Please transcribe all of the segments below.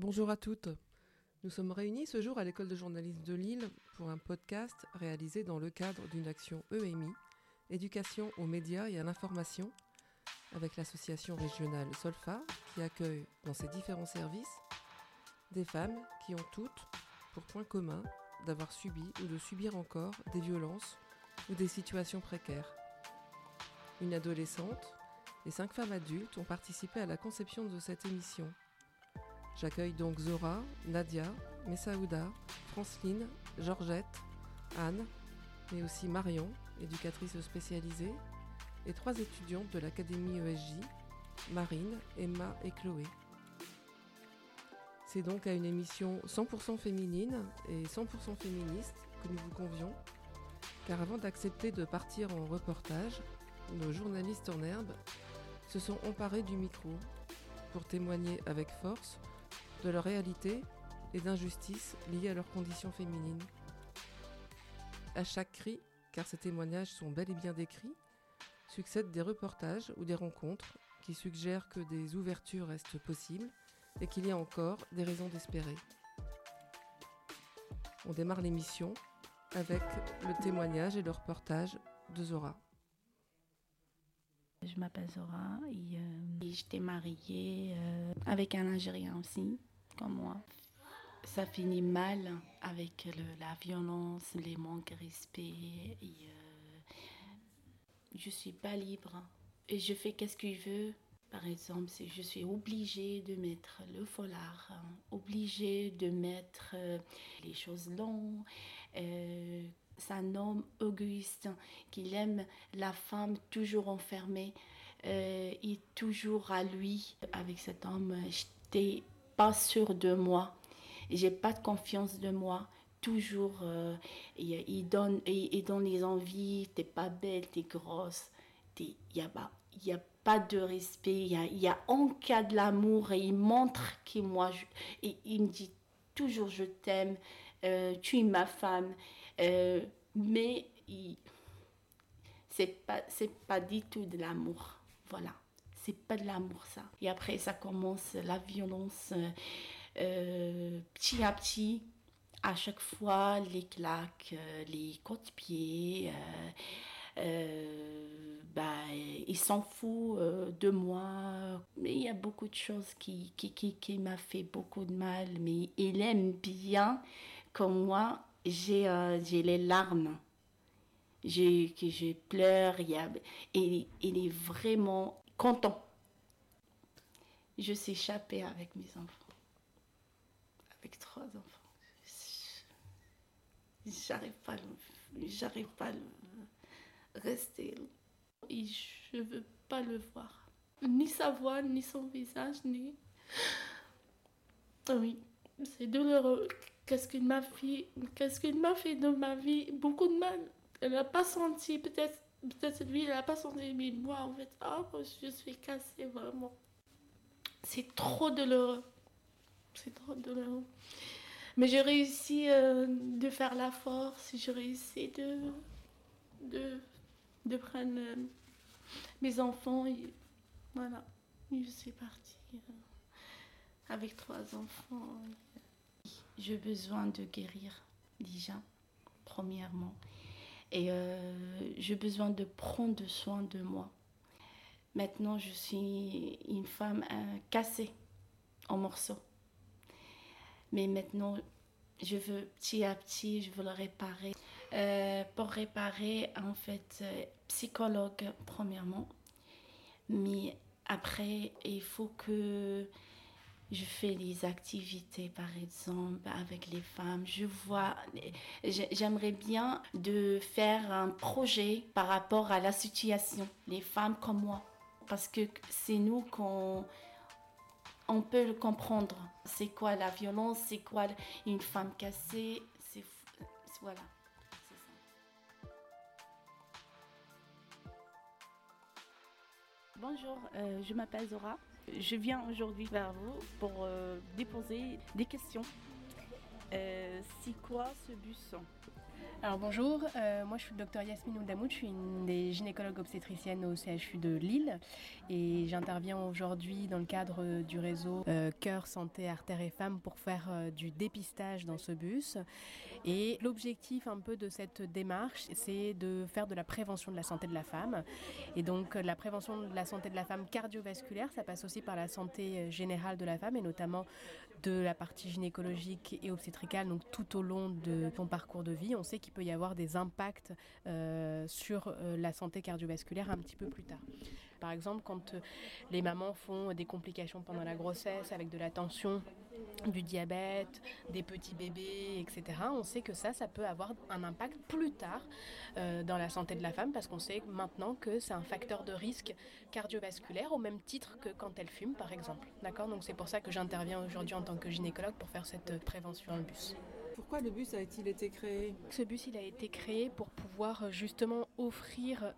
Bonjour à toutes. Nous sommes réunis ce jour à l'école de journalisme de Lille pour un podcast réalisé dans le cadre d'une action EMI, éducation aux médias et à l'information, avec l'association régionale Solfa qui accueille dans ses différents services des femmes toutes pour point commun d'avoir subi ou de subir encore des violences ou des situations précaires. Une adolescente et cinq femmes adultes ont participé à la conception de cette émission. J'accueille donc Zora, Nadia, Messaouda, Franceline, Georgette, Anne, mais aussi Marion, éducatrice spécialisée, et trois étudiantes de l'Académie ESJ, Marine, Emma et Chloé. C'est donc à une émission 100% féminine et 100% féministe que nous vous convions, car avant d'accepter de partir en reportage, nos journalistes en herbe se sont emparés du micro pour témoigner avec force de leur réalité et d'injustices liées à leurs conditions féminines. À chaque cri, car ces témoignages sont bel et bien décrits, succèdent des reportages ou des rencontres qui suggèrent que des ouvertures restent possibles et qu'il y a encore des raisons d'espérer. On démarre l'émission avec le témoignage et le reportage de Zora. Je m'appelle Zora et, euh, j'étais mariée euh, avec un Algérien aussi comme moi. Ça finit mal avec la violence, les manques de respect. Et, euh, je suis pas libre. Et je fais qu'est-ce que je veux. Par exemple, si je suis obligée de mettre le foulard, hein, obligée de mettre euh, les choses longues. Euh, c'est un homme Auguste qui aime la femme toujours enfermée euh, et toujours à lui. Avec cet homme, j'étais pas sûr de moi. J'ai pas de confiance de moi. Toujours, euh, il, donne, il, donne les envies. T'es pas belle, t'es grosse. Il n'y a, a pas de respect. Il y a, a en cas de l'amour et il montre que moi, et il me dit toujours je t'aime, euh, tu es ma femme. Euh, mais c'est pas, pas du tout de l'amour. Voilà c'est pas de l'amour ça. Et après ça commence la violence euh, petit à petit. À chaque fois, les claques, les coups de pied, bah, il s'en fout de moi. Mais il y a beaucoup de choses qui, qui, qui, m'a fait beaucoup de mal. Mais il aime bien comme moi, j'ai j'ai les larmes. J'ai, que je pleure, il, il est vraiment content. Je s'échappais avec mes enfants. Avec trois enfants. J'arrive pas, j'arrive pas rester. Et je veux pas le voir. Ni sa voix, ni son visage, ni. Ah oui, c'est douloureux. Qu'est-ce qu'il m'a fait Qu'est-ce qu'il m'a fait dans ma vie? Beaucoup de mal. Elle n'a pas senti, peut-être Peut-être lui, il n'a pas senti, mais moi, en fait, oh, je suis cassée vraiment. C'est trop douloureux. C'est trop douloureux. Mais j'ai réussi euh, de faire la force, j'ai réussi de, de, de prendre euh, mes enfants. Et, voilà, je suis partie euh, avec trois enfants. J'ai besoin de guérir déjà, premièrement. Et euh, j'ai besoin de prendre soin de moi. Maintenant, je suis une femme euh, cassée en morceaux. Mais maintenant, je veux petit à petit, je veux le réparer. Euh, pour réparer, en fait, psychologue premièrement. Mais après, il faut que je fais les activités, par exemple, avec les femmes. Je vois, j'aimerais bien de faire un projet par rapport à la situation, les femmes comme moi. Parce que c'est nous qu'on on peut le comprendre. C'est quoi la violence, c'est quoi une femme cassée, c'est voilà. Bonjour, euh, je m'appelle Zora. Je viens aujourd'hui vers vous pour euh, déposer des questions. C'est quoi ce bus? Alors bonjour, euh, moi je suis le docteur Yasmine Oudamoud, je suis une des gynécologues obstétriciennes au CHU de Lille et j'interviens aujourd'hui dans le cadre du réseau euh, Cœur, Santé, Artères et Femmes pour faire euh, du dépistage dans ce bus. Et l'objectif un peu de cette démarche, c'est de faire de la prévention de la santé de la femme. Et donc la prévention de la santé de la femme cardiovasculaire, ça passe aussi par la santé générale de la femme et notamment de la partie gynécologique et obstétricale, donc tout au long de son parcours de vie. On sait qu'il peut y avoir des impacts euh, sur euh, la santé cardiovasculaire un petit peu plus tard. Par exemple, quand euh, les mamans font des complications pendant la grossesse avec de la tension, du diabète, des petits bébés, etc. On sait que ça, ça peut avoir un impact plus tard dans la santé de la femme parce qu'on sait maintenant que c'est un facteur de risque cardiovasculaire au même titre que quand elle fume, par exemple. D'accord? Donc c'est pour ça que j'interviens aujourd'hui en tant que gynécologue pour faire cette prévention en bus. Pourquoi le bus a-t-il été créé Ce bus, il a été créé pour pouvoir euh, justement offrir euh,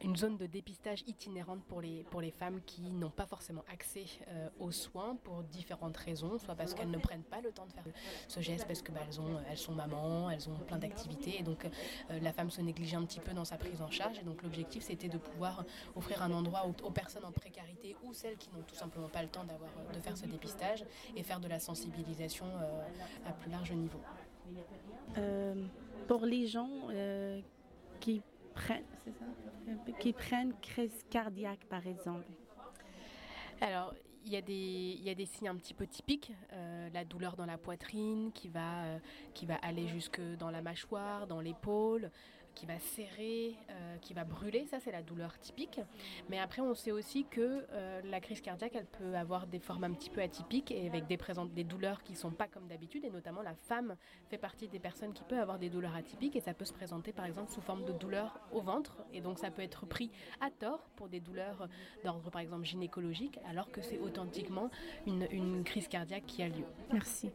une zone de dépistage itinérante pour les, pour les femmes qui n'ont pas forcément accès euh, aux soins pour différentes raisons, soit parce qu'elles ne prennent pas le temps de faire ce geste, parce qu'elles bah, ont, elles sont mamans, elles ont plein d'activités, et donc la femme se néglige un petit peu dans sa prise en charge. Et donc l'objectif, c'était de pouvoir offrir un endroit aux, personnes en précarité ou celles qui n'ont tout simplement pas le temps de faire ce dépistage et faire de la sensibilisation à plus large niveau. Euh, pour les gens euh, qui prennent, qui prennent crise cardiaque par exemple. Alors, il y, a des, il y a des signes un petit peu typiques, euh, la douleur dans la poitrine qui va, qui va aller jusque dans la mâchoire, dans l'épaule, qui va serrer, euh, qui va brûler. Ça, c'est la douleur typique. Mais après, on sait aussi que euh, la crise cardiaque, elle peut avoir des formes un petit peu atypiques et avec des, douleurs qui ne sont pas comme d'habitude. Et notamment, la femme fait partie des personnes qui peuvent avoir des douleurs atypiques et ça peut se présenter, par exemple, sous forme de douleur au ventre. Et donc, ça peut être pris à tort pour des douleurs d'ordre, par exemple, gynécologique, alors que c'est authentiquement une, une crise cardiaque qui a lieu. Merci.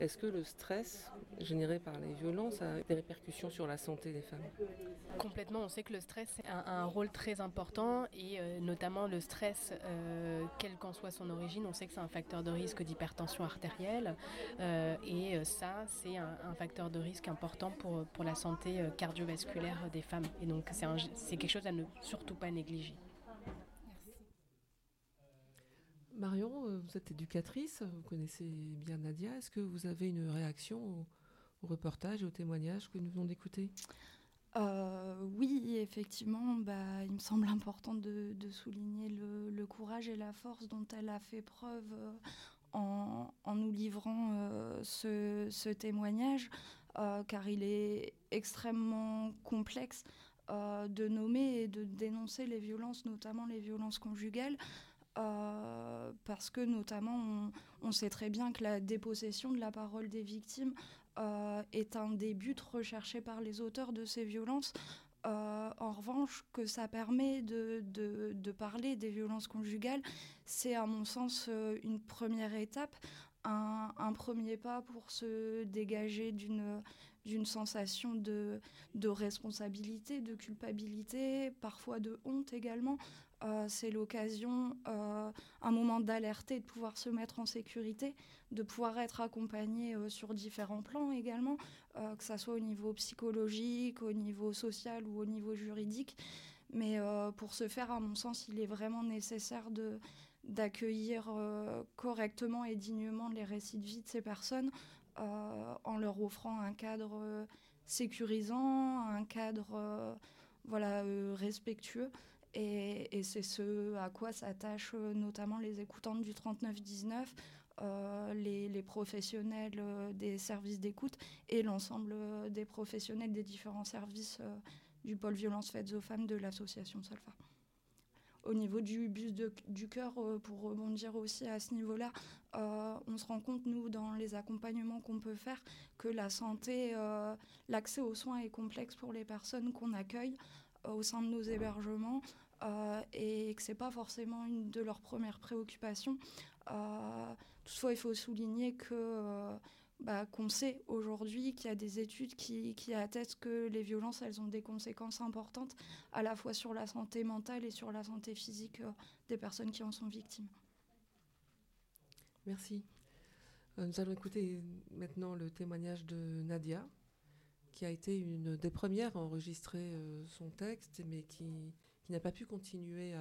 Est-ce que le stress généré par les violences a des répercussions sur la santé des femmes? Complètement, on sait que le stress a un rôle très important et euh, notamment le stress, euh, quelle qu'en soit son origine, on sait que c'est un facteur de risque d'hypertension artérielle euh, et ça, c'est un, facteur de risque important pour, pour la santé cardiovasculaire des femmes. Et donc, c'est quelque chose à ne surtout pas négliger. Marion, euh, vous êtes éducatrice, vous connaissez bien Nadia. Est-ce que vous avez une réaction au, reportage et au témoignage que nous venons d'écouter? Euh, oui, effectivement, bah, il me semble important de, souligner le, courage et la force dont elle a fait preuve euh, en, nous livrant ce, témoignage, car il est extrêmement complexe de nommer et de dénoncer les violences, notamment les violences conjugales. Euh, parce que notamment on, sait très bien que la dépossession de la parole des victimes euh, est un des buts recherchés par les auteurs de ces violences. Euh, en revanche, que ça permet de, de, parler des violences conjugales, c'est à mon sens une première étape, un, un, premier pas pour se dégager d'une d'une sensation de, de responsabilité, de culpabilité, parfois de honte également, euh, c'est l'occasion, euh, un moment d'alerter, de pouvoir se mettre en sécurité, de pouvoir être accompagné euh, sur différents plans également, que ce soit au niveau psychologique, au niveau social ou au niveau juridique. Mais pour ce faire, à mon sens, il est vraiment nécessaire de, d'accueillir correctement et dignement les récits de vie de ces personnes en leur offrant un cadre sécurisant, un cadre voilà, respectueux. Et, c'est ce à quoi s'attachent euh, notamment les écoutantes du 39-19, euh, les, professionnels euh, des services d'écoute et l'ensemble des professionnels des différents services du pôle violence faites aux femmes de l'association Solfa. Au niveau du bus du cœur, pour rebondir aussi à ce niveau-là, on se rend compte, nous, dans les accompagnements qu'on peut faire, que la santé, l'accès aux soins est complexe pour les personnes qu'on accueille au sein de nos hébergements euh, et que ce n'est pas forcément une de leurs premières préoccupations. Euh, toutefois, il faut souligner que euh, bah, qu'on sait aujourd'hui qu'il y a des études qui, qui, attestent que les violences, elles ont des conséquences importantes à la fois sur la santé mentale et sur la santé physique des personnes qui en sont victimes. Merci. nous allons écouter maintenant le témoignage de Nadia, qui a été une des premières à enregistrer son texte, mais qui, n'a pas pu continuer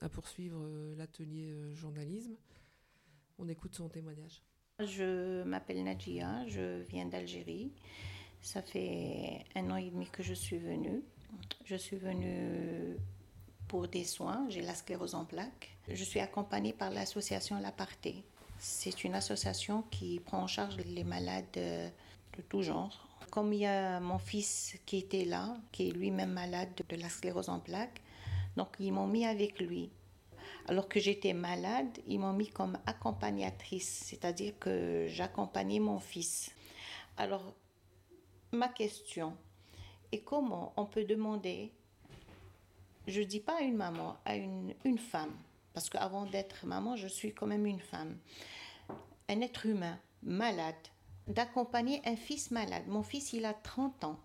à, poursuivre l'atelier journalisme. On écoute son témoignage. Je m'appelle Nadia, je viens d'Algérie. Ça fait un an et demi que je suis venue. Je suis venue pour des soins, j'ai la sclérose en plaques. Je suis accompagnée par l'association L'Aparté. C'est une association qui prend en charge les malades de tout genre. Comme il y a mon fils qui était là, qui est lui-même malade de la sclérose en plaques, donc ils m'ont mis avec lui. Alors que j'étais malade, ils m'ont mis comme accompagnatrice, c'est-à-dire que j'accompagnais mon fils. Alors, ma question est comment on peut demander, je ne dis pas à une maman, à une, une femme, parce qu'avant d'être maman, je suis quand même une femme, un être humain malade, d'accompagner un fils malade. Mon fils, il a 30 ans,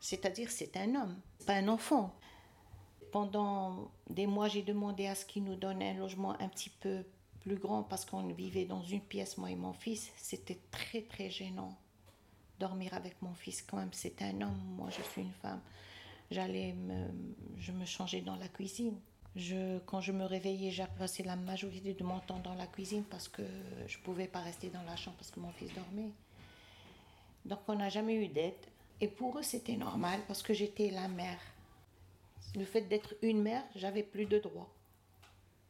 c'est-à-dire c'est un homme, pas un enfant. Pendant des mois, j'ai demandé à ce qu'il nous donne un logement un petit peu plus grand parce qu'on vivait dans une pièce, moi et mon fils. C'était très, très gênant. Dormir avec mon fils, quand même, c'est un homme, moi je suis une femme. J'allais me, je me changeais dans la cuisine. Je, quand je me réveillais, j'ai passé la majorité de mon temps dans la cuisine parce que je ne pouvais pas rester dans la chambre parce que mon fils dormait. Donc on n'a jamais eu d'aide. Et pour eux, c'était normal parce que j'étais la mère le fait d'être une mère, j'avais plus de droits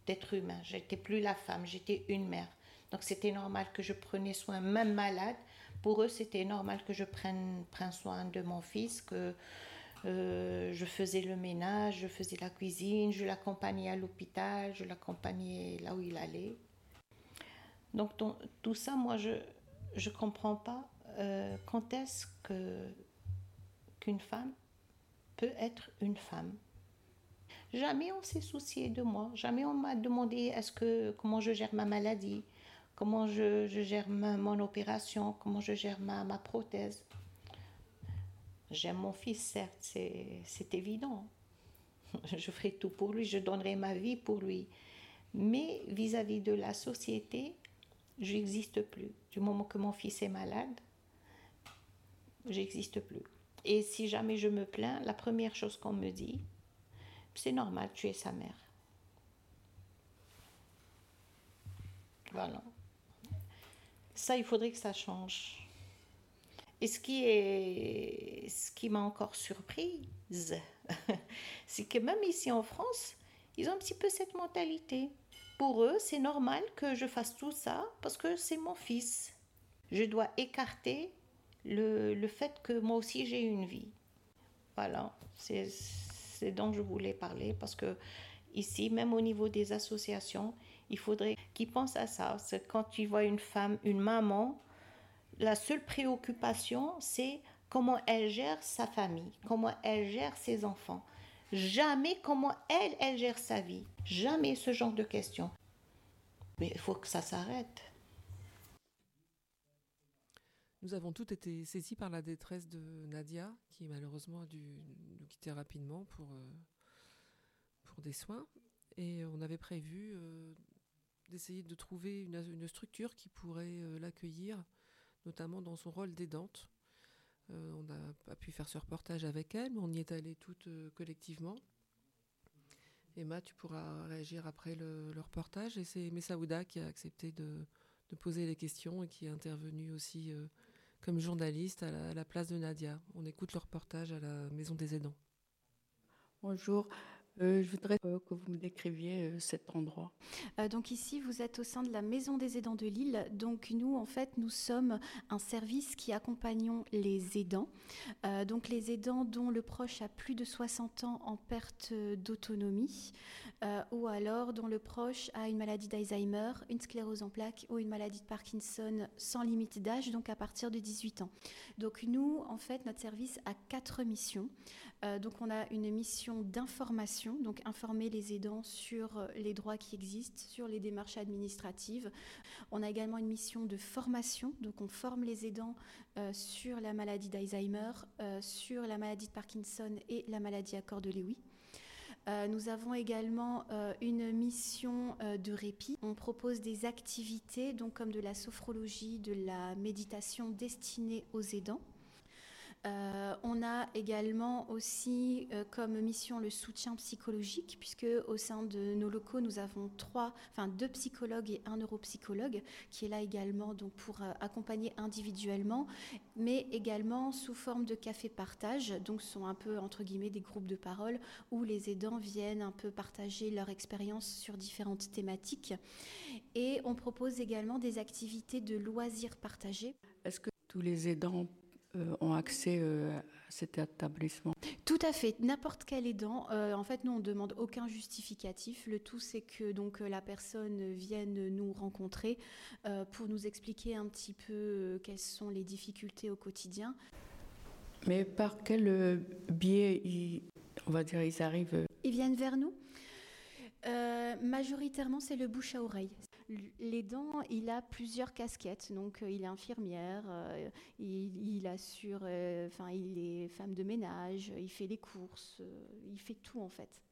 d'être humain. J'étais plus la femme, j'étais une mère. Donc c'était normal que je prenais soin, même malade. Pour eux, c'était normal que je prenne, prenne, soin de mon fils, que euh, je faisais le ménage, je faisais la cuisine, je l'accompagnais à l'hôpital, je l'accompagnais là où il allait. Donc tout ça, moi, je ne comprends pas euh, quand est-ce que qu'une femme peut être une femme? Jamais on s'est soucié de moi. Jamais on m'a demandé est-ce que comment je gère ma maladie, comment je, gère mon opération, comment je gère ma, prothèse. J'aime mon fils, certes, c'est évident. Je ferai tout pour lui, je donnerai ma vie pour lui. Mais vis-à-vis -vis de la société, je n'existe plus. Du moment que mon fils est malade, j'existe plus. Et si jamais je me plains, la première chose qu'on me dit, c'est normal, tu es sa mère. Voilà. Ça, il faudrait que ça change. Et ce qui est, ce qui m'a encore surprise, c'est que même ici en France, ils ont un petit peu cette mentalité. Pour eux, c'est normal que je fasse tout ça parce que c'est mon fils. Je dois écarter le, le fait que moi aussi j'ai une vie. Voilà, c'est dont je voulais parler parce que ici, même au niveau des associations, il faudrait qu'ils pensent à ça. Quand tu vois une femme, une maman, la seule préoccupation, c'est comment elle gère sa famille, comment elle gère ses enfants. Jamais comment elle, elle gère sa vie. Jamais ce genre de questions. Mais il faut que ça s'arrête. Nous avons toutes été saisis par la détresse de Nadia, qui malheureusement a dû nous quitter rapidement pour, euh, pour des soins. Et on avait prévu euh, d'essayer de trouver une, structure qui pourrait euh, l'accueillir, notamment dans son rôle d'aidante. on n'a pas pu faire ce reportage avec elle, mais on y est allé toutes collectivement. Emma, tu pourras réagir après le, reportage. Et c'est Messaouda qui a accepté de, de, poser les questions et qui est intervenu aussi comme journaliste à la, place de Nadia. On écoute le reportage à la Maison des Aidants. Bonjour, euh, je voudrais euh, que vous me décriviez euh, cet endroit. donc ici, vous êtes au sein de la Maison des aidants de Lille. Donc nous, en fait, nous sommes un service qui accompagnons les aidants. donc les aidants dont le proche a plus de 60 ans en perte d'autonomie ou alors dont le proche a une maladie d'Alzheimer, une sclérose en plaques ou une maladie de Parkinson sans limite d'âge, donc à partir de 18 ans. Donc nous, en fait, notre service a quatre missions. donc on a une mission d'information donc informer les aidants sur euh, les droits qui existent, sur les démarches administratives. On a également une mission de formation, donc on forme les aidants euh, sur la maladie d'Alzheimer, euh, sur la maladie de Parkinson et la maladie à corps de Lewy. nous avons également une mission de répit. On propose des activités, donc comme de la sophrologie, de la méditation destinée aux aidants. Euh, on a également aussi euh, comme mission le soutien psychologique, puisque au sein de nos locaux, nous avons trois, enfin deux psychologues et un neuropsychologue qui est là également donc pour euh, accompagner individuellement, mais également sous forme de café partage. Donc, sont un peu entre guillemets des groupes de parole où les aidants viennent un peu partager leur expérience sur différentes thématiques. Et on propose également des activités de loisirs partagés. Est-ce que tous les aidants euh, ont accès euh, à cet établissement Tout à fait. N'importe quel aidant. Euh, en fait, nous, on ne demande aucun justificatif. Le tout, c'est que donc la personne vienne nous rencontrer pour nous expliquer un petit peu quelles sont les difficultés au quotidien. Mais par quel biais, on va dire, ils arrivent Ils viennent vers nous majoritairement, c'est le bouche à oreille dents, il a plusieurs casquettes. Donc, euh, il est infirmière, euh, il, assure, euh, enfin, il est femme de ménage, il fait les courses, il fait tout en fait.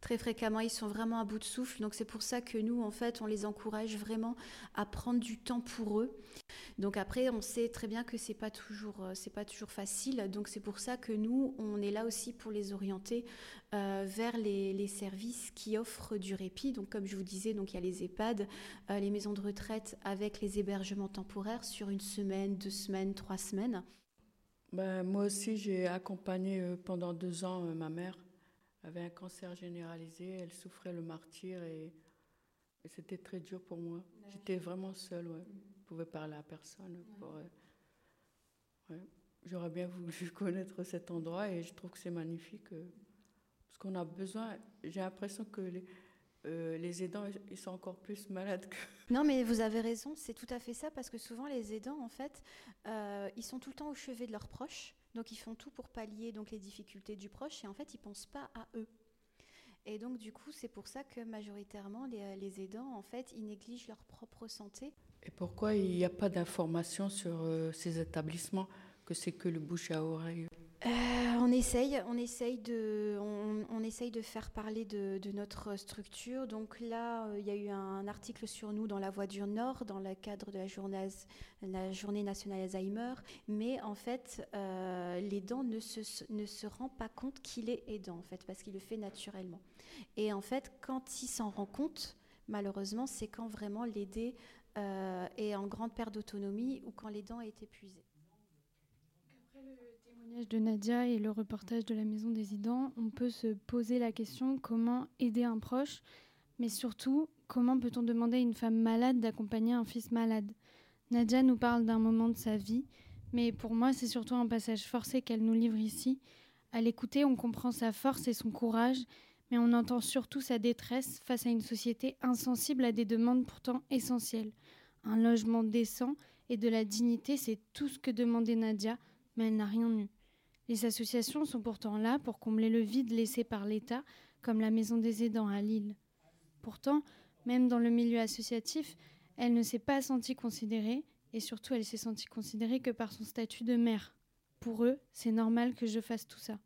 Très fréquemment, ils sont vraiment à bout de souffle. Donc, c'est pour ça que nous, en fait, on les encourage vraiment à prendre du temps pour eux. Donc après, on sait très bien que c'est pas toujours, c'est pas toujours facile. Donc c'est pour ça que nous, on est là aussi pour les orienter euh, vers les, services qui offrent du répit. Donc, comme je vous disais, donc il y a les EHPAD, euh, les maisons de retraite avec les hébergements temporaires sur une semaine, deux semaines, trois semaines. Ben, moi aussi, j'ai accompagné euh, pendant deux ans ma mère. Elle avait un cancer généralisé, elle souffrait le martyr et, c'était très dur pour moi. J'étais vraiment seule, ouais. Je pouvais parler à personne. J'aurais bien voulu connaître cet endroit et je trouve que c'est magnifique qu'on a besoin. J'ai l'impression que les, euh, les aidants, ils sont encore plus malades que. Non, mais vous avez raison, c'est tout à fait ça, parce que souvent les aidants, en fait, euh, ils sont tout le temps au chevet de leurs proches, donc ils font tout pour pallier donc les difficultés du proche, et en fait, ils pensent pas à eux. Et donc, du coup, c'est pour ça que majoritairement, les, les, aidants, en fait, ils négligent leur propre santé. Et pourquoi il n'y a pas d'informations sur euh, ces établissements, que c'est que le bouche à oreille? Euh, on essaye, on essaye de, on, essaye de faire parler de, notre structure. Donc là, euh, il y a eu un article sur nous dans La Voix du Nord, dans le cadre de la journée, nationale Alzheimer. Mais en fait, euh, l'aidant ne se, ne rend pas compte qu'il est aidant, en fait, parce qu'il le fait naturellement. Et en fait, quand il s'en rend compte, malheureusement, c'est quand vraiment l'aider est en grande perte d'autonomie ou quand l'aidant est épuisé de Nadia et le reportage de la Maison des Aidants, on peut se poser la question comment aider un proche, mais surtout comment peut-on demander à une femme malade d'accompagner un fils malade? Nadia nous parle d'un moment de sa vie, mais pour moi c'est surtout un passage forcé qu'elle nous livre ici. À l'écouter, on comprend sa force et son courage, mais on entend surtout sa détresse face à une société insensible à des demandes pourtant essentielles. Un logement décent et de la dignité, c'est tout ce que demandait Nadia, mais elle n'a rien eu. Les associations sont pourtant là pour combler le vide laissé par l'État, comme la Maison des aidants à Lille. Pourtant, même dans le milieu associatif, elle ne s'est pas sentie considérée, et surtout elle s'est sentie considérée que par son statut de mère. Pour eux, c'est normal que je fasse tout ça.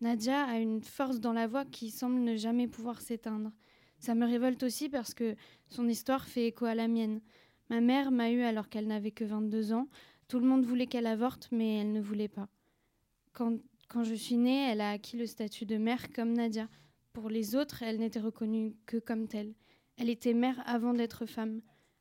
Nadia a une force dans la voix qui semble ne jamais pouvoir s'éteindre. Ça me révolte aussi parce que son histoire fait écho à la mienne. Ma mère m'a eue alors qu'elle n'avait que 22 ans. Tout le monde voulait qu'elle avorte, mais elle ne voulait pas. Quand, je suis née, elle a acquis le statut de mère comme Nadia. Pour les autres, elle n'était reconnue que comme telle. Elle était mère avant d'être femme.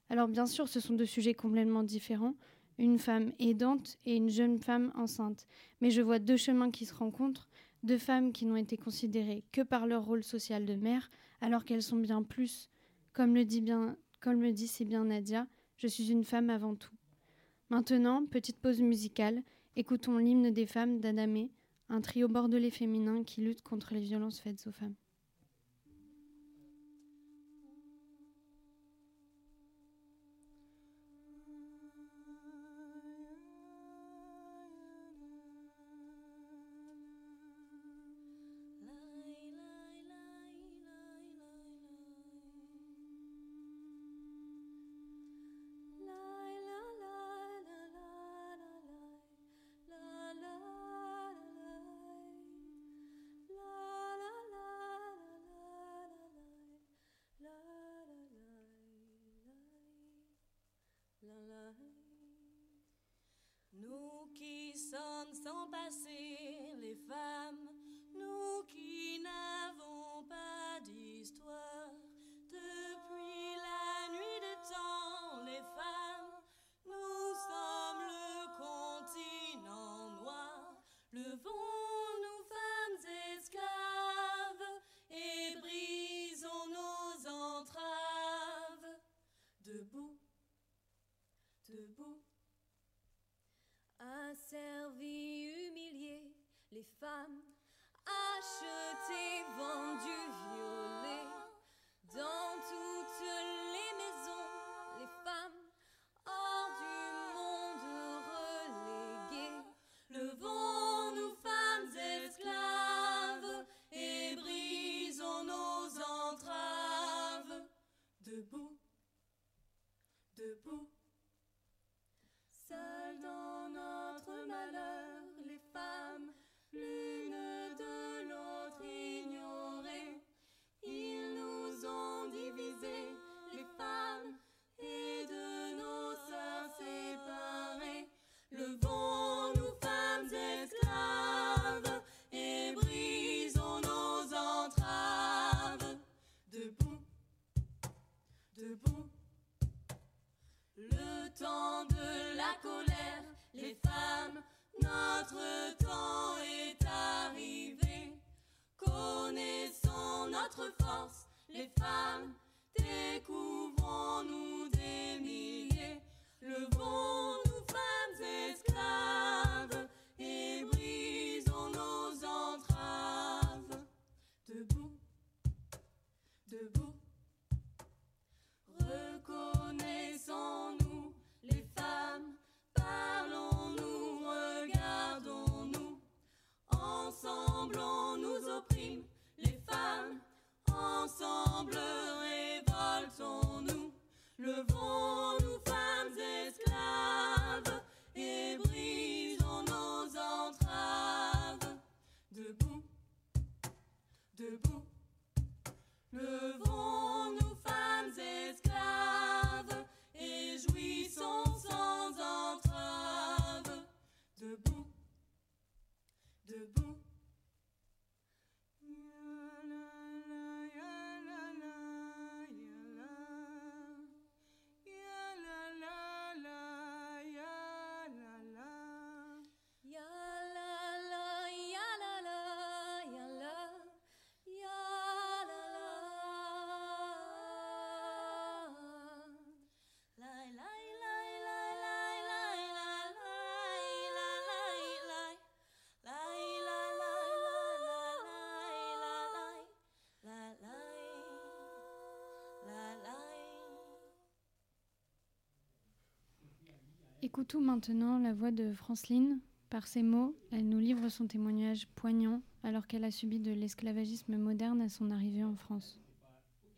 Alors bien sûr, ce sont deux sujets complètement différents, une femme aidante et une jeune femme enceinte. Mais je vois deux chemins qui se rencontrent, deux femmes qui n'ont été considérées que par leur rôle social de mère, alors qu'elles sont bien plus. Comme le dit bien, comme le dit si bien Nadia, je suis une femme avant tout. Maintenant, petite pause musicale, Écoutons l'hymne des femmes d'Adamé, un trio bordelais féminin qui lutte contre les violences faites aux femmes. canção passiva. Écoutons maintenant la voix de Franceline. Par ces mots, elle nous livre son témoignage poignant alors qu'elle a subi de l'esclavagisme moderne à son arrivée en France.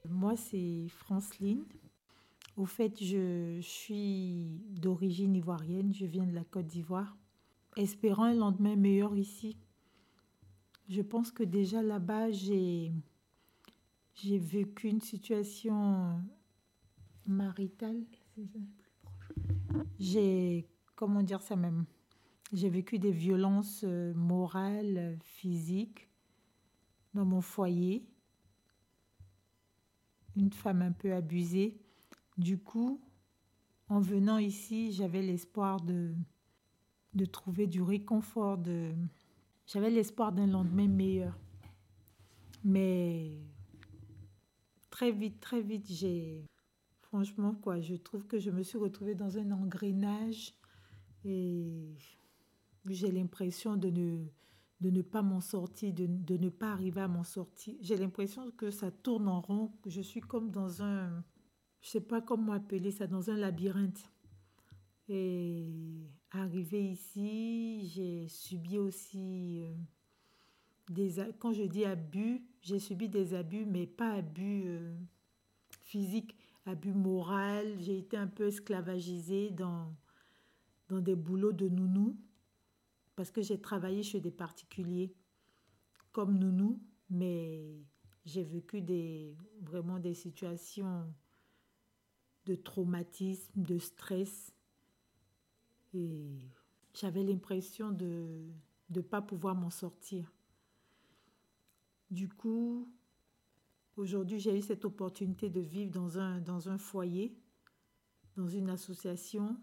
Moi, c'est Franceline. Au fait, je suis d'origine ivoirienne, je viens de la Côte d'Ivoire, espérant un lendemain meilleur ici. Je pense que déjà là-bas, j'ai, vécu une situation maritale. J'ai, comment dire ça même? J'ai vécu des violences euh, morales, physiques dans mon foyer. Une femme un peu abusée. Du coup, en venant ici, j'avais l'espoir de, de trouver du réconfort, de... j'avais l'espoir d'un lendemain meilleur. Mais très vite, très vite, j'ai... Franchement, quoi, je trouve que je me suis retrouvée dans un engrenage et j'ai l'impression de ne, de ne pas m'en sortir, de, de ne pas arriver à m'en sortir. J'ai l'impression que ça tourne en rond, je suis comme dans un, je sais pas comment appeler ça, dans un labyrinthe. Et arrivé ici, j'ai subi aussi euh, des, quand je dis abus, j'ai subi des abus, mais pas abus euh, physiques, abus moral. J'ai été un peu esclavagisée dans, dans des boulots de nounou parce que j'ai travaillé chez des particuliers comme nounou, mais j'ai vécu des, vraiment des situations de traumatisme, de stress. Et j'avais l'impression de ne pas pouvoir m'en sortir. Du coup, aujourd'hui, j'ai eu cette opportunité de vivre dans un, dans un foyer, dans une association,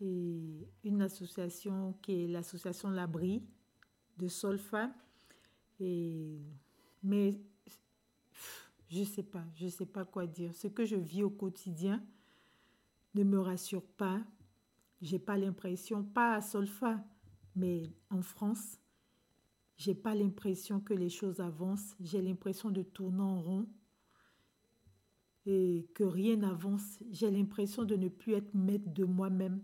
et une association qui est l'association Labri de Solfa. Et, mais je ne sais pas, je ne sais pas quoi dire. Ce que je vis au quotidien ne me rassure pas. J'ai pas l'impression, pas à Solfa, mais en France, j'ai pas l'impression que les choses avancent. J'ai l'impression de tourner en rond et que rien n'avance. J'ai l'impression de ne plus être maître de moi-même.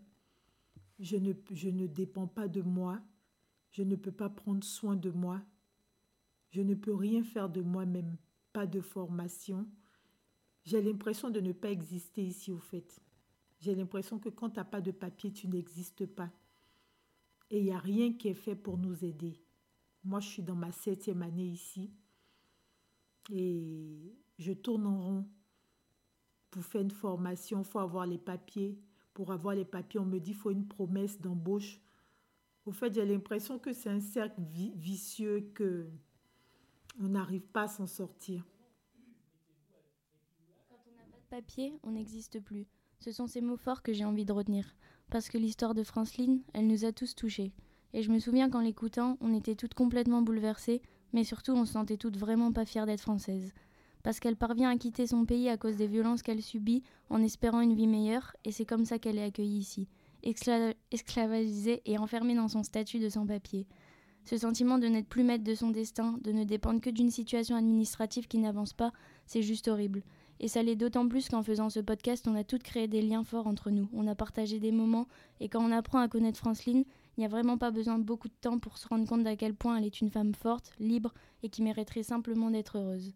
Je ne, je ne dépends pas de moi. Je ne peux pas prendre soin de moi. Je ne peux rien faire de moi-même. Pas de formation. J'ai l'impression de ne pas exister ici au fait. J'ai l'impression que quand tu n'as pas de papier, tu n'existes pas. Et il n'y a rien qui est fait pour nous aider. Moi, je suis dans ma septième année ici. Et je tourne en rond. Pour faire une formation, il faut avoir les papiers. Pour avoir les papiers, on me dit qu'il faut une promesse d'embauche. Au fait, j'ai l'impression que c'est un cercle vicieux que on n'arrive pas à s'en sortir. Quand on n'a pas de papier, on n'existe plus. Ce sont ces mots forts que j'ai envie de retenir. Parce que l'histoire de Franceline, elle nous a tous touchés. Et je me souviens qu'en l'écoutant, on était toutes complètement bouleversées, mais surtout on se sentait toutes vraiment pas fières d'être françaises. Parce qu'elle parvient à quitter son pays à cause des violences qu'elle subit en espérant une vie meilleure, et c'est comme ça qu'elle est accueillie ici, esclavagisée et enfermée dans son statut de sans-papier. Ce sentiment de n'être plus maître de son destin, de ne dépendre que d'une situation administrative qui n'avance pas, c'est juste horrible. Et ça l'est d'autant plus qu'en faisant ce podcast, on a toutes créé des liens forts entre nous. On a partagé des moments, et quand on apprend à connaître Franceline, il n'y a vraiment pas besoin de beaucoup de temps pour se rendre compte d'à quel point elle est une femme forte, libre, et qui mériterait simplement d'être heureuse.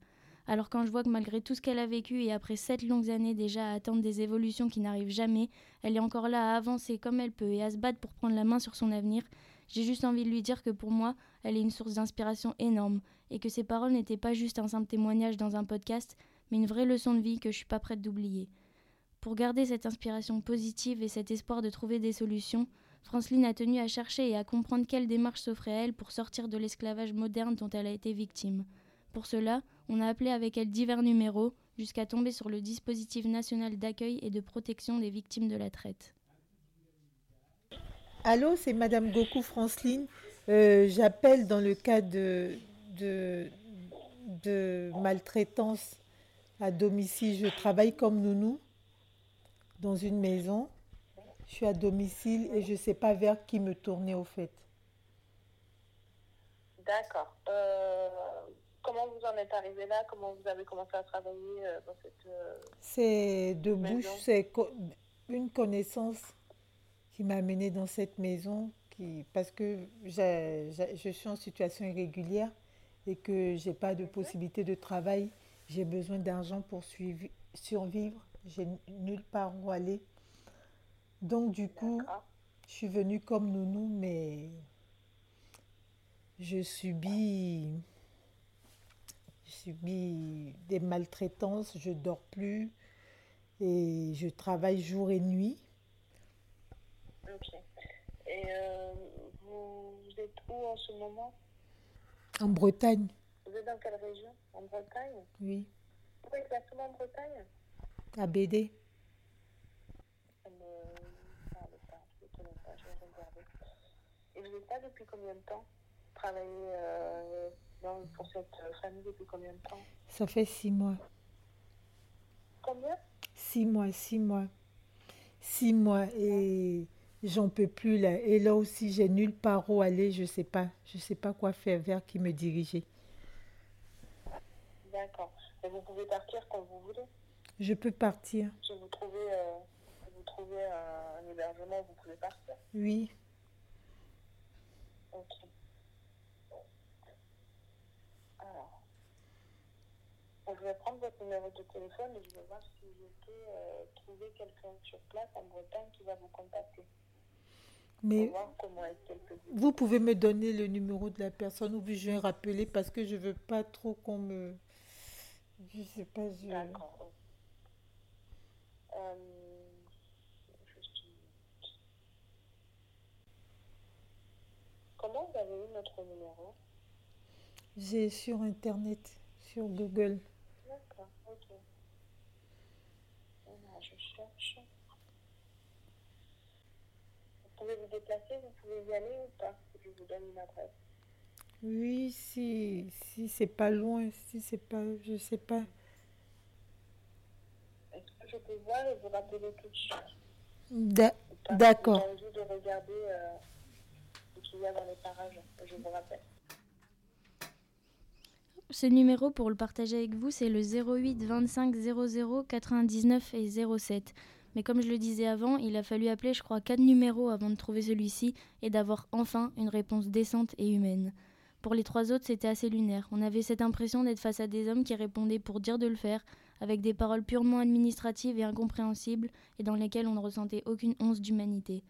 Alors quand je vois que malgré tout ce qu'elle a vécu et après sept longues années déjà à attendre des évolutions qui n'arrivent jamais, elle est encore là à avancer comme elle peut et à se battre pour prendre la main sur son avenir, j'ai juste envie de lui dire que pour moi, elle est une source d'inspiration énorme et que ses paroles n'étaient pas juste un simple témoignage dans un podcast, mais une vraie leçon de vie que je suis pas prête d'oublier. Pour garder cette inspiration positive et cet espoir de trouver des solutions, Franceline a tenu à chercher et à comprendre quelle démarche s'offrait à elle pour sortir de l'esclavage moderne dont elle a été victime. Pour cela, on a appelé avec elle divers numéros jusqu'à tomber sur le dispositif national d'accueil et de protection des victimes de la traite. Allô, c'est Madame Goku Franceline. Euh, J'appelle dans le cas de, maltraitance à domicile. Je travaille comme nounou dans une maison. Je suis à domicile et je ne sais pas vers qui me tourner au fait. D'accord. Euh, comment vous en êtes arrivé là? Comment vous avez commencé à travailler euh, dans cette. Euh, c'est de bouche, c'est co une connaissance qui m'a amenée dans cette maison qui, parce que je suis en situation irrégulière et que je n'ai pas de possibilité de travail. J'ai besoin d'argent pour suivre, survivre. J'ai nulle part où aller. Donc, du coup, je suis venue comme nounou, mais je subis, je subis des maltraitances, je dors plus et je travaille jour et nuit. Ok. Et euh, vous, êtes où en ce moment? En Bretagne. Vous êtes dans quelle région? En Bretagne? Oui. Où exactement en Bretagne? À BD. Et vous êtes là depuis combien de temps Travailler euh, dans, pour cette famille depuis combien de temps Ça fait six mois. Combien Six mois, six mois. Six mois et j'en peux plus là. Et là aussi, j'ai nulle part où aller, je sais pas. Je sais pas quoi faire, vers qui me diriger. D'accord. Et vous pouvez partir quand vous voulez Je peux partir. Si vous trouvez, euh, trouvez un hébergement, vous pouvez partir Oui. Ok. Alors, je vais prendre votre numéro de téléphone et je vais voir si je peux euh, trouver quelqu'un sur place en Bretagne qui va vous contacter. Mais vous- pouvez me donner le numéro de la personne ou je vais rappeler parce que je veux pas trop qu'on me. Je sais pas. Je... D'accord. Euh, juste une minute. Vous avez eu notre numéro? J'ai sur Internet, sur Google. D'accord, ok. Voilà, je cherche. Vous pouvez vous déplacer, vous pouvez y aller ou pas? Je vous donne une adresse. Oui, si, si c'est pas loin, si c'est pas, je sais pas. Est-ce que je peux voir et vous rappeler tout de suite? D'accord. J'ai envie de regarder euh, Je vous rappelle. Ce numéro, pour le partager avec vous, c'est le 08 25 00 99 et 07. Mais comme je le disais avant, il a fallu appeler, je crois, quatre numéros avant de trouver celui-ci et d'avoir enfin une réponse décente et humaine. Pour les trois autres, c'était assez lunaire. On avait cette impression d'être face à des hommes qui répondaient pour dire de le faire, avec des paroles purement administratives et incompréhensibles, et dans lesquelles on ne ressentait aucune once d'humanité.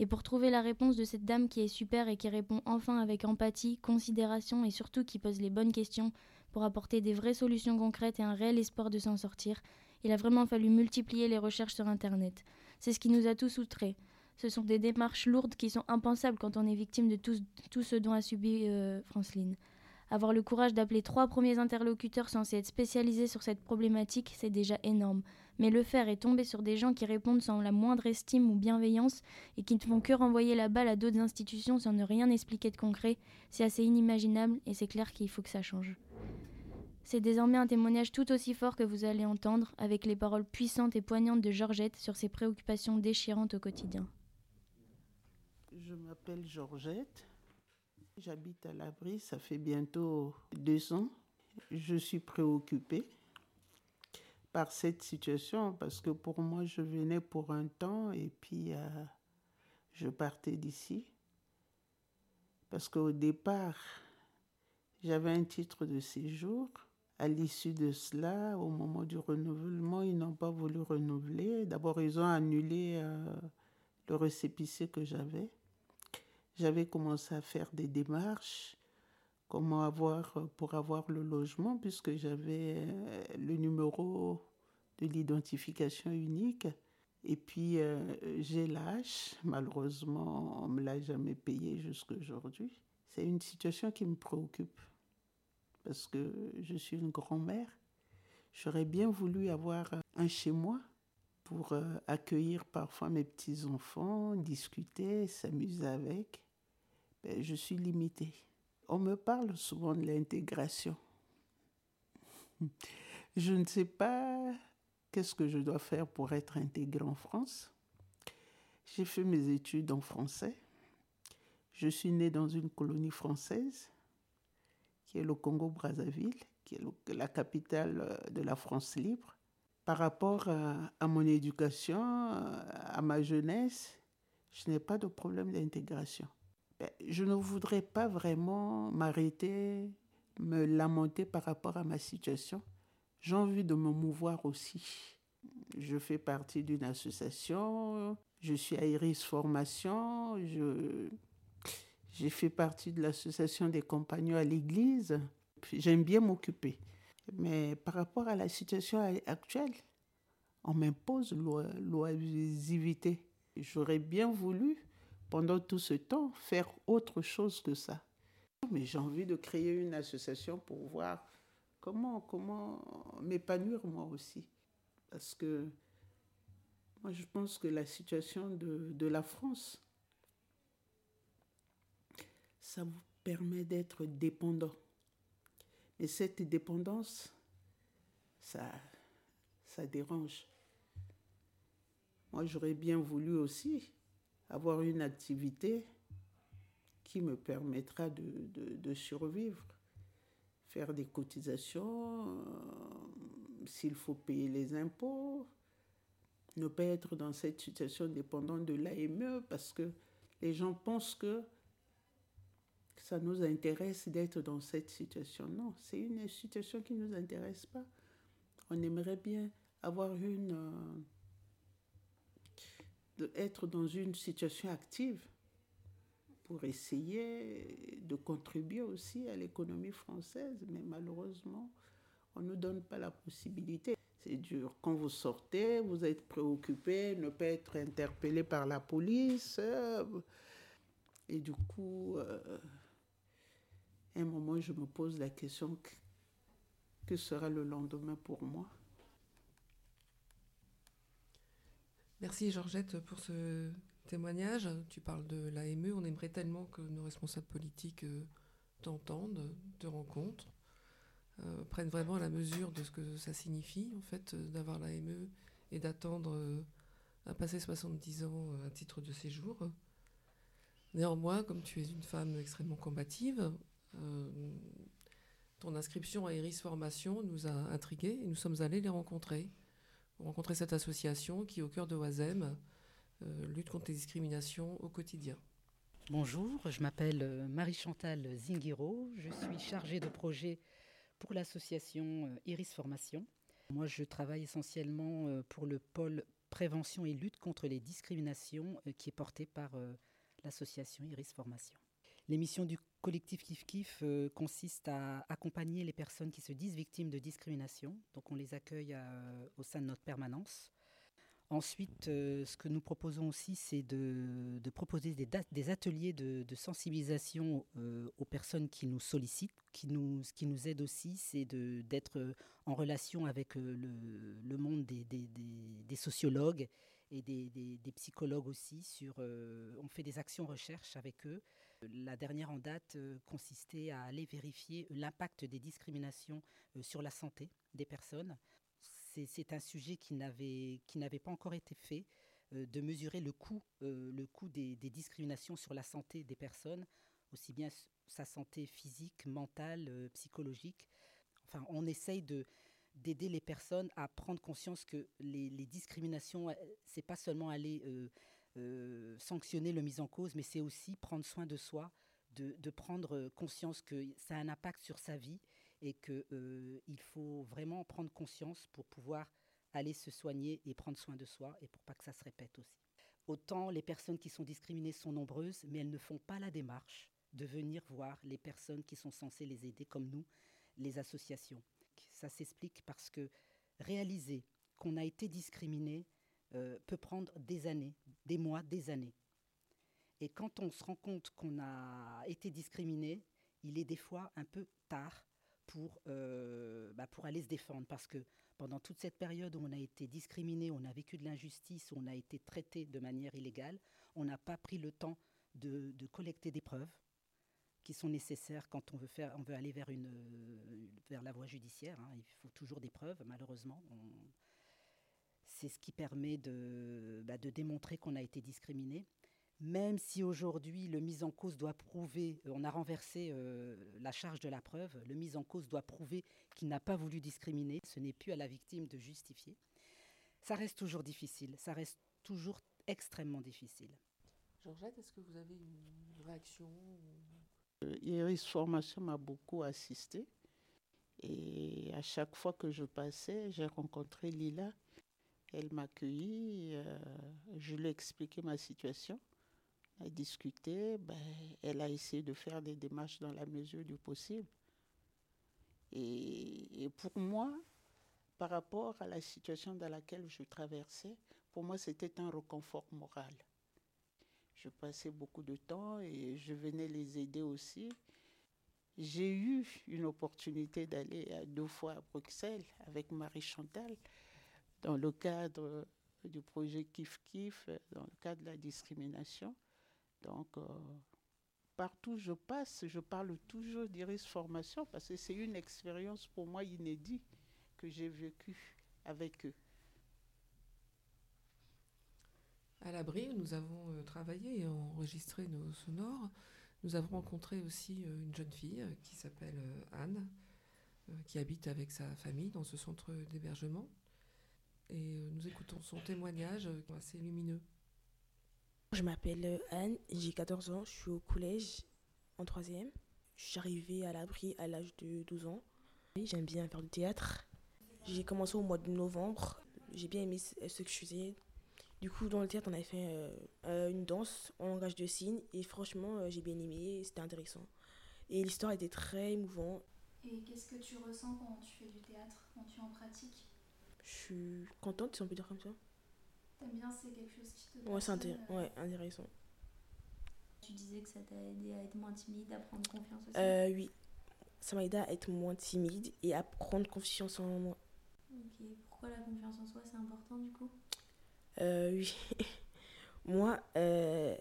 Et pour trouver la réponse de cette dame qui est super et qui répond enfin avec empathie, considération et surtout qui pose les bonnes questions pour apporter des vraies solutions concrètes et un réel espoir de s'en sortir, il a vraiment fallu multiplier les recherches sur Internet. C'est ce qui nous a tous outrés. Ce sont des démarches lourdes qui sont impensables quand on est victime de tout, ce dont a subi euh, Franceline. Avoir le courage d'appeler trois premiers interlocuteurs censés être spécialisés sur cette problématique, c'est déjà énorme. Mais le faire et tomber sur des gens qui répondent sans la moindre estime ou bienveillance et qui ne font que renvoyer la balle à d'autres institutions sans ne rien expliquer de concret, c'est assez inimaginable et c'est clair qu'il faut que ça change. C'est désormais un témoignage tout aussi fort que vous allez entendre avec les paroles puissantes et poignantes de Georgette sur ses préoccupations déchirantes au quotidien. Je m'appelle Georgette. J'habite à l'abri, ça fait bientôt deux ans. Je suis préoccupée par cette situation parce que pour moi, je venais pour un temps et puis euh, je partais d'ici. Parce qu'au départ, j'avais un titre de séjour. À l'issue de cela, au moment du renouvellement, ils n'ont pas voulu renouveler. D'abord, ils ont annulé euh, le récépissé que j'avais. J'avais commencé à faire des démarches, comment avoir pour avoir le logement, puisque j'avais euh, le numéro de l'identification unique. Et puis, euh, j'ai l'âge. Malheureusement, on ne me l'a jamais payé jusqu'à aujourd'hui. C'est une situation qui me préoccupe parce que je suis une grand-mère. J'aurais bien voulu avoir un chez moi pour euh, accueillir parfois mes petits-enfants, discuter, s'amuser avec. Ben, je suis limitée. On me parle souvent de l'intégration. Je ne sais pas qu'est-ce que je dois faire pour être intégrée en France? J'ai fait mes études en français. Je suis née dans une colonie française qui est le Congo-Brazzaville, qui est la capitale euh, de la France libre. Par rapport à, à mon éducation, euh, à ma jeunesse, je n'ai pas de problème d'intégration. Ben, je ne voudrais pas vraiment m'arrêter, me lamenter par rapport à ma situation. J'ai envie de me mouvoir aussi. Je fais partie d'une association, je suis à Iris Formation, je, j'ai fait partie de l'association des compagnons à l'église. J'aime bien m'occuper. Mais par rapport à la situation actuelle, on m'impose l'oi- l'oisivité. J'aurais bien voulu, pendant tout ce temps, faire autre chose que ça. Mais j'ai envie de créer une association pour voir comment, comment m'épanouir moi aussi. Parce que moi, je pense que la situation de, la France, ça vous permet d'être dépendant. Mais cette dépendance, ça, dérange. Moi, j'aurais bien voulu aussi avoir une activité qui me permettra de survivre, faire des cotisations, euh, s'il faut payer les impôts, ne pas être dans cette situation dépendante de l'AME parce que les gens pensent que ça nous intéresse d'être dans cette situation. Non, c'est une situation qui ne nous intéresse pas. On aimerait bien avoir une... euh, être dans une situation active pour essayer de contribuer aussi à l'économie française, mais malheureusement, on ne nous donne pas la possibilité. C'est dur. Quand vous sortez, vous êtes préoccupé, ne pas être interpellé par la police. euh, Et du coup, euh, à un moment, je me pose la question que, que sera le lendemain pour moi? Merci Georgette pour ce témoignage. Tu parles de l'AME. On aimerait tellement que nos responsables politiques euh, t'entendent, te rencontrent, euh, prennent vraiment la mesure de ce que ça signifie, en fait, euh, d'avoir l'AME et d'attendre à passer 70 ans à titre de séjour. Néanmoins, comme tu es une femme extrêmement combative, ton inscription à Iris Formation nous a intrigués et nous sommes allés les rencontrer rencontrer cette association qui, au cœur de Oisem, lutte contre les discriminations au quotidien. Bonjour, je m'appelle euh, Marie-Chantal Zinguiro, je suis chargée de projet pour l'association euh, Iris Formation. Moi, je travaille essentiellement pour le pôle prévention et lutte contre les discriminations qui est porté par l'association Iris Formation. L'émission du collectif Kif Kif euh, consiste à accompagner les personnes qui se disent victimes de discrimination. Donc on les accueille euh, au sein de notre permanence. Ensuite, euh, ce que nous proposons aussi, c'est de, proposer des, ateliers de, sensibilisation aux personnes qui nous sollicitent. Qui nous, ce qui nous aide aussi, c'est d'être en relation avec le, monde des, sociologues et des, psychologues aussi. On fait des actions recherche avec eux la dernière en date euh, consistait à aller vérifier l'impact des discriminations euh, sur la santé des personnes. C'est un sujet qui n'avait pas encore été fait, euh, de mesurer le coût, le coût des, discriminations sur la santé des personnes, aussi bien sa santé physique, mentale, psychologique. Enfin, on essaye de d'aider les personnes à prendre conscience que les, les discriminations, c'est pas seulement aller euh, sanctionner le mise en cause, mais c'est aussi prendre soin de soi, de, prendre conscience que ça a un impact sur sa vie et qu'il euh, faut vraiment prendre conscience pour pouvoir aller se soigner et prendre soin de soi et pour pas que ça se répète aussi. Autant les personnes qui sont discriminées sont nombreuses, mais elles ne font pas la démarche de venir voir les personnes qui sont censées les aider, comme nous, les associations. Ça s'explique parce que réaliser qu'on a été discriminé, euh, peut prendre des années, des mois, des années. Et quand on se rend compte qu'on a été discriminé, il est des fois un peu tard pour, euh, bah, pour aller se défendre. Parce que pendant toute cette période où on a été discriminé, on a vécu de l'injustice, on a été traité de manière illégale, on n'a pas pris le temps de, collecter des preuves qui sont nécessaires quand on veut, faire, on veut aller vers, une, vers la voie judiciaire. Hein. Il faut toujours des preuves, malheureusement. C'est ce qui permet de, bah, de démontrer qu'on a été discriminé. Même si aujourd'hui le mis en cause doit prouver, euh, on a renversé euh, la charge de la preuve, le mis en cause doit prouver qu'il n'a pas voulu discriminer, ce n'est plus à la victime de justifier. Ça reste toujours difficile, ça reste toujours extrêmement difficile. Georgette, est-ce que vous avez une réaction euh, Iris Formation m'a beaucoup assisté. Et à chaque fois que je passais, j'ai rencontré Lila elle m'a accueilli, euh, je lui ai expliqué ma situation. A discuté, ben, elle a essayé de faire des démarches dans la mesure du possible. Et, pour moi, par rapport à la situation dans laquelle je traversais, pour moi, c'était un reconfort moral. Je passais beaucoup de temps et je venais les aider aussi. J'ai eu une opportunité d'aller deux fois à Bruxelles avec Marie Chantal dans le cadre du projet Kif Kif, dans le cadre de la discrimination. Donc, euh, partout où je passe, je parle toujours d'Iris Formation parce que c'est une expérience pour moi inédite que j'ai vécue avec eux. À l'abri, nous avons euh, travaillé et enregistré nos sonores. Nous avons rencontré aussi euh, une jeune fille qui s'appelle Anne, qui habite avec sa famille dans ce centre d'hébergement et nous écoutons son témoignage assez lumineux. Je m'appelle euh, Anne, j'ai 14 ans, je suis au collège en troisième. Je suis arrivée à l'abri à l'âge de 12 ans. J'aime bien faire du théâtre. J'ai commencé au mois de novembre. J'ai bien aimé ce que je faisais. Du coup, dans le théâtre, on avait fait une danse en langage de signes. Et franchement, j'ai bien aimé. C'était intéressant. Et l'histoire était très émouvante. Et qu'est-ce que tu ressens quand tu fais du théâtre, quand tu en pratiques je suis contente, si on peut dire comme ça. T'aimes bien, c'est quelque chose qui te Ouais, c'est ouais, intéressant. tu disais que ça t'a aidé à être moins timide, à prendre confiance aussi? Euh, oui, ça m'a aidé à être moins timide et à prendre confiance en moi. Ok, pourquoi la confiance en soi c'est important du coup? Euh, oui. moi, euh,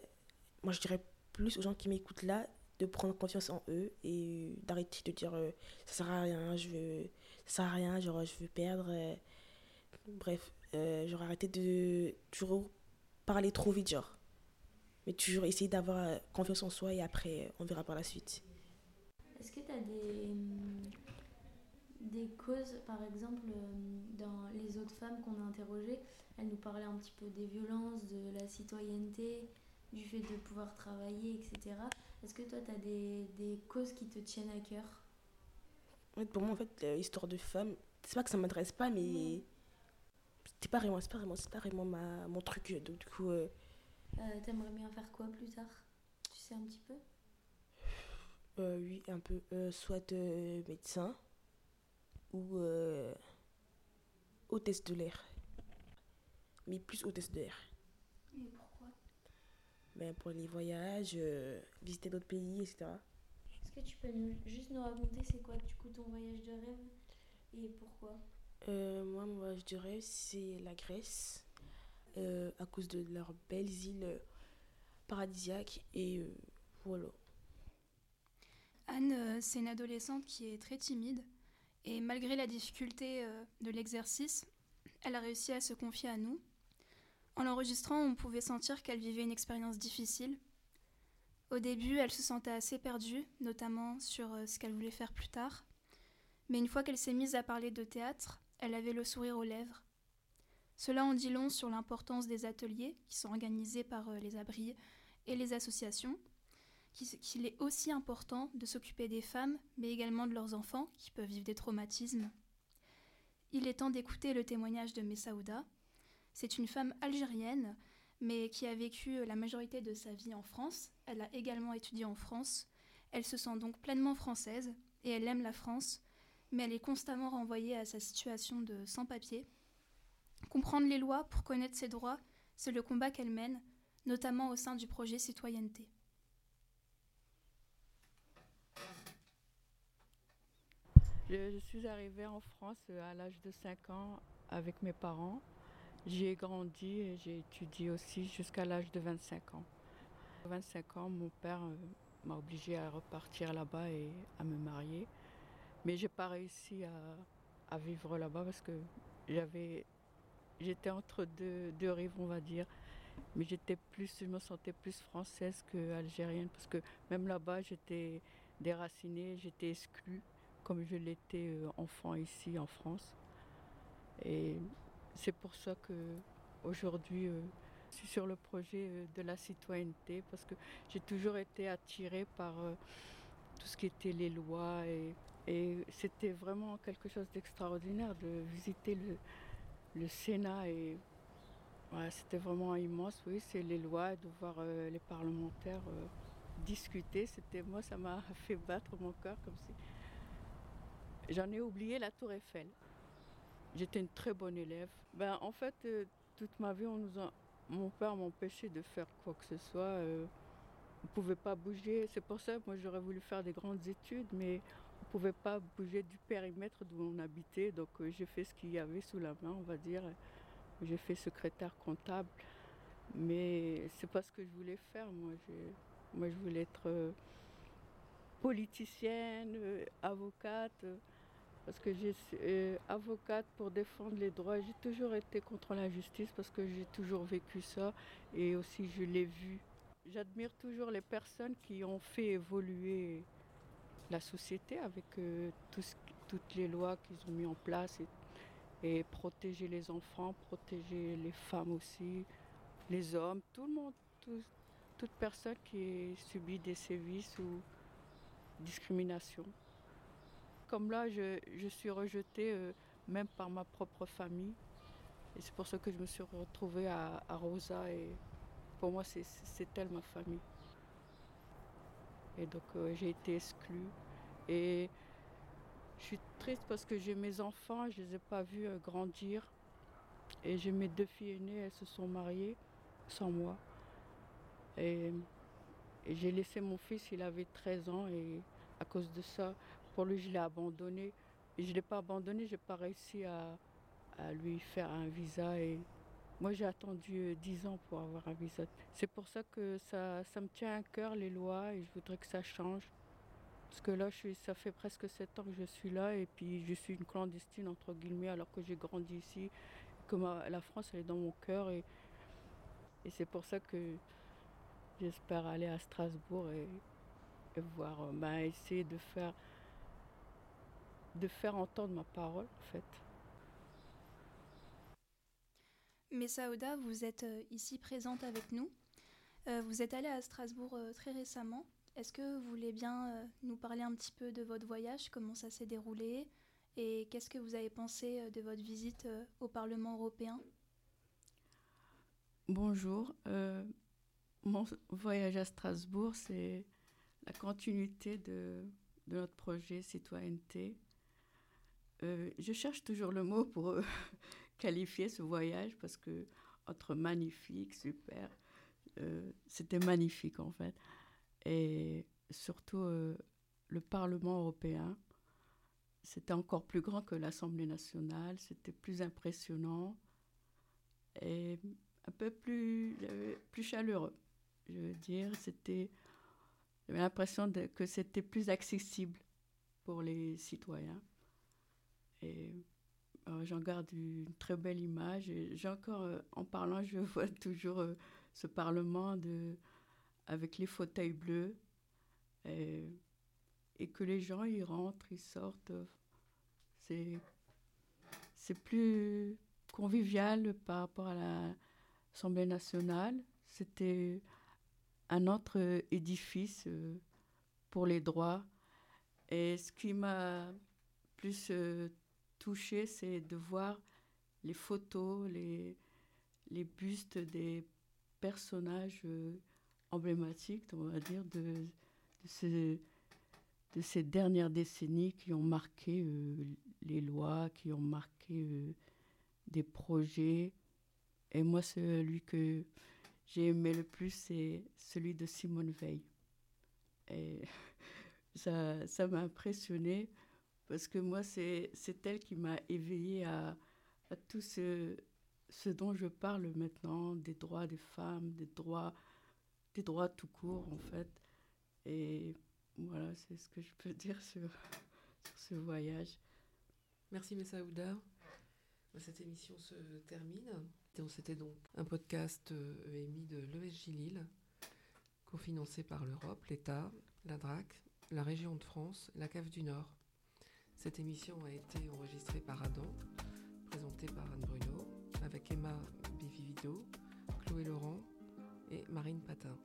moi, je dirais plus aux gens qui m'écoutent là de prendre confiance en eux et d'arrêter de dire euh, ça sert à rien, je veux, ça sert à rien, genre je veux perdre. euh. bref, euh, genre arrêter de toujours parler trop vite, genre. Mais toujours essayer d'avoir euh, confiance en soi et après, euh, on verra par la suite. Est-ce que tu as des, des causes, par exemple, hum, dans les autres femmes qu'on a interrogées, elles nous parlaient un petit peu des violences, de la citoyenneté, du fait de pouvoir travailler, etc. Est-ce que toi, tu as des, des causes qui te tiennent à cœur? Pour moi, en fait, l'histoire de femme, c'est pas que ça m'intéresse pas, mais c'est pas vraiment, c'est pas vraiment, c'est pas vraiment ma, mon truc. Donc, du coup, euh, Euh, T'aimerais bien faire quoi plus tard? Tu sais un petit peu? Euh, oui, un peu, soit médecin ou hôtesse de l'air. Mais plus hôtesse de l'air. Et pourquoi? Ben, pour les voyages, visiter d'autres pays, etc. Est-ce que tu peux nous, juste nous raconter c'est quoi du coup ton voyage de rêve et pourquoi? Euh, moi, voyage de rêve, c'est la Grèce, euh, à cause de leurs belles îles euh, paradisiaques. Et euh, voilà. Anne, c'est une adolescente qui est très timide et malgré la difficulté de l'exercice, elle a réussi à se confier à nous. En l'enregistrant, on pouvait sentir qu'elle vivait une expérience difficile. Au début, elle se sentait assez perdue, notamment sur ce qu'elle voulait faire plus tard. Mais une fois qu'elle s'est mise à parler de théâtre, elle avait le sourire aux lèvres. Cela en dit long sur l'importance des ateliers qui sont organisés par euh, les abris et les associations, qu'il qu'il est aussi important de s'occuper des femmes, mais également de leurs enfants qui peuvent vivre des traumatismes. Il est temps d'écouter le témoignage de Messaouda. C'est une femme algérienne, mais qui a vécu la majorité de sa vie en France. Elle a également étudié en France. Elle se sent donc pleinement française et elle aime la France, mais elle est constamment renvoyée à sa situation de sans-papier. Comprendre les lois pour connaître ses droits, c'est le combat qu'elle mène, notamment au sein du projet Citoyenneté. Je, suis arrivée en France euh, à l'âge de 5 ans avec mes parents. J'y ai grandi et j'ai étudié aussi jusqu'à l'âge de 25 ans. À 25 ans, mon père euh, m'a obligée à repartir là-bas et à me marier. Mais j'ai pas réussi à, vivre là-bas parce que j'avais, j'étais entre deux, deux rives, on va dire. Mais j'étais plus, je me sentais plus française que algérienne parce que même là-bas, j'étais déracinée, j'étais exclue comme je l'étais euh, enfant ici en France. Et c'est pour ça que aujourd'hui, euh, je suis sur le projet euh, de la citoyenneté parce que j'ai toujours été attirée par tout ce qui était les lois et, et c'était vraiment quelque chose d'extraordinaire de visiter le, Sénat et c'était vraiment immense. Oui, c'est les lois, de voir euh, les parlementaires euh, discuter. C'était moi, ça m'a fait battre mon cœur comme si. J'en ai oublié la Tour Eiffel. J'étais une très bonne élève. Ben, en fait, euh, toute ma vie, on nous a- mon père m'empêchait de faire quoi que ce soit. on ne pouvait pas bouger. C'est pour ça que moi, j'aurais voulu faire des grandes études, mais ne pouvait pas bouger du périmètre d'où on habitait. Donc, euh, j'ai fait ce qu'il y avait sous la main, on va dire. J'ai fait secrétaire comptable. Mais c'est pas ce que je voulais faire. Moi, moi je voulais être euh, politicienne, euh, avocate. parce que j'ai euh, avocate pour défendre les droits. J'ai toujours été contre l'injustice parce que j'ai toujours vécu ça et aussi je l'ai vu. J'admire toujours les personnes qui ont fait évoluer la société avec euh, toutes les lois qu'ils ont mis en place et, protéger les enfants, protéger les femmes aussi, les hommes, tout le monde, tout- toute personne qui subit des sévices ou discrimination. Comme là, je, suis rejetée euh, même par ma propre famille. Et c'est pour ça que je me suis retrouvée à, à Rosa. Et pour moi, c'est- c'est c'est elle ma famille. Et donc, euh, j'ai été exclue. Et je suis triste parce que j'ai mes enfants, je ne les ai pas vus euh, grandir. Et j'ai mes deux filles aînées, elles se sont mariées sans moi. Et, j'ai laissé mon fils, il avait 13 ans et à cause de ça, pour lui, je l'ai abandonné. Et je ne l'ai pas abandonné, je n'ai pas réussi à, lui faire un visa. Moi, j'ai attendu 10 ans pour avoir un visa. C'est pour ça que ça, ça me tient à cœur, les lois, et je voudrais que ça change. Parce que là, je suis, ça fait presque 7 ans que je suis là, et puis je suis une clandestine, entre guillemets, alors que j'ai grandi ici. La France, elle est dans mon cœur, et, et c'est pour ça que j'espère aller à Strasbourg et, et voir, euh, ben, essayer de faire, de faire entendre ma parole, en fait. Messaouda, vous êtes euh, ici présente avec nous. Euh, vous êtes allée à Strasbourg euh, très récemment. Est-ce que vous voulez bien nous parler un petit peu de votre voyage, comment ça s'est déroulé et qu'est-ce que vous avez pensé de votre visite au Parlement européen? Bonjour. mon voyage à Strasbourg, c'est la continuité de, notre projet citoyenneté. Je cherche toujours le mot pour qualifier ce voyage parce que entre magnifique, super, euh, c'était magnifique en fait. Et surtout euh, le Parlement européen, c'était encore plus grand que l'Assemblée nationale, c'était plus impressionnant et un peu plus, euh, plus chaleureux. Je veux dire, c'était, j'avais l'impression que c'était plus accessible pour les citoyens. Euh, j'en garde une très belle image. J'ai encore, euh, en parlant, je vois toujours euh, ce parlement avec les fauteuils bleus. Et, que les gens y rentrent, ils sortent. C'est, plus convivial par rapport à l'Assemblée nationale. C'était un autre édifice pour les droits. Et ce qui m'a plus touchée, c'est de voir les photos, les, les bustes des personnages euh, emblématiques, on va dire, de, de, ces, de ces dernières décennies qui ont marqué euh, les lois, qui ont marqué euh, des projets. Et moi, celui que j'ai aimé le plus, c'est celui de Simone Veil. Et ça m'a impressionné parce que moi, c'est elle qui m'a éveillée à, à tout ce, ce dont je parle maintenant, des droits des femmes, des droits, des droits tout court, en fait. Et voilà, c'est ce que je peux dire sur, sur ce voyage. Merci Messaouda. Cette émission se termine. C'était donc un podcast euh, EMI de l'ESJ Lille, cofinancé par l'Europe, l'État, la DRAC, la région de France la CAF du Nord. Cette émission a été enregistrée par Adam, présentée par Anne Bruno, avec Emma Bivivido, Chloé Laurent et Marine Patin.